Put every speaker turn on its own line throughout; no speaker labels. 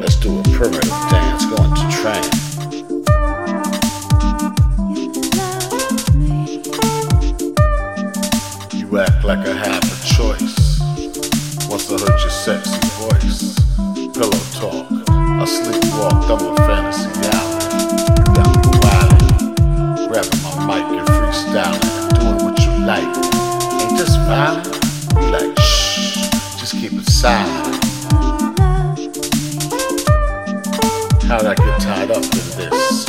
Let's do a primitive dance going to train. You act like I have a choice. Once I heard your sexy voice, pillow talk, I sleepwalked, I'm a fantasy island. You got me wildin', grabbing my mic and freestyling, doing what you like. Ain't this violent? You like shh, just keep it silent. How'd I get tied up in this?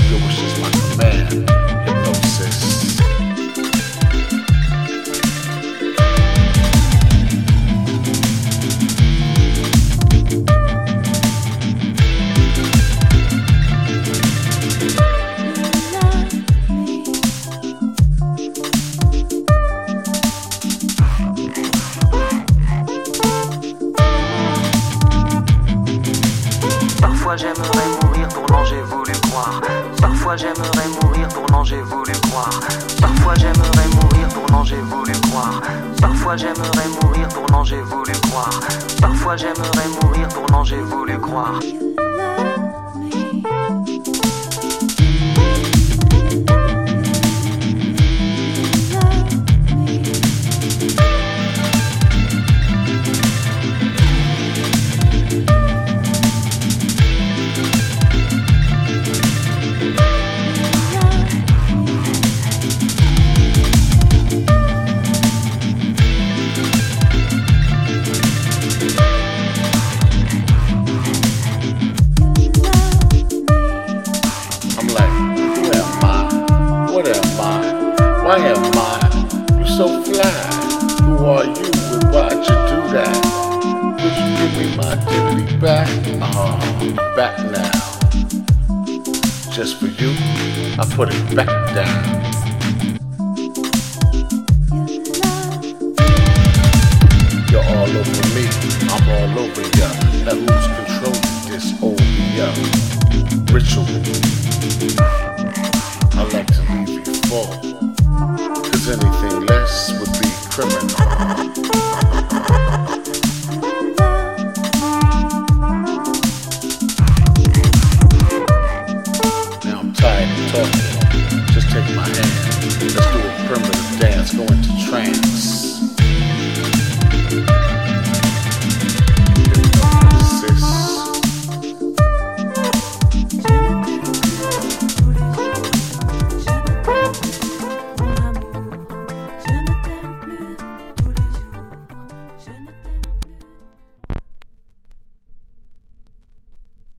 Parfois j'aimerais mourir pour non j'ai voulu croire. Parfois j'aimerais mourir pour non j'ai voulu croire. Parfois j'aimerais mourir pour non j'ai voulu croire. Parfois j'aimerais mourir pour non j'ai voulu croire. Parfois j'aimerais mourir pour j'ai voulu croire.
I? Why am I? You so fly. Who are you and why'd you do that? Would you give me my dignity back? Uh-huh, back now. Just for you, I put it back down. You're all over me, I'm all over ya. Now who's controlling this OBO? Ritual. I like cause anything less would be criminal. Now I'm tired of talking, just take my hand.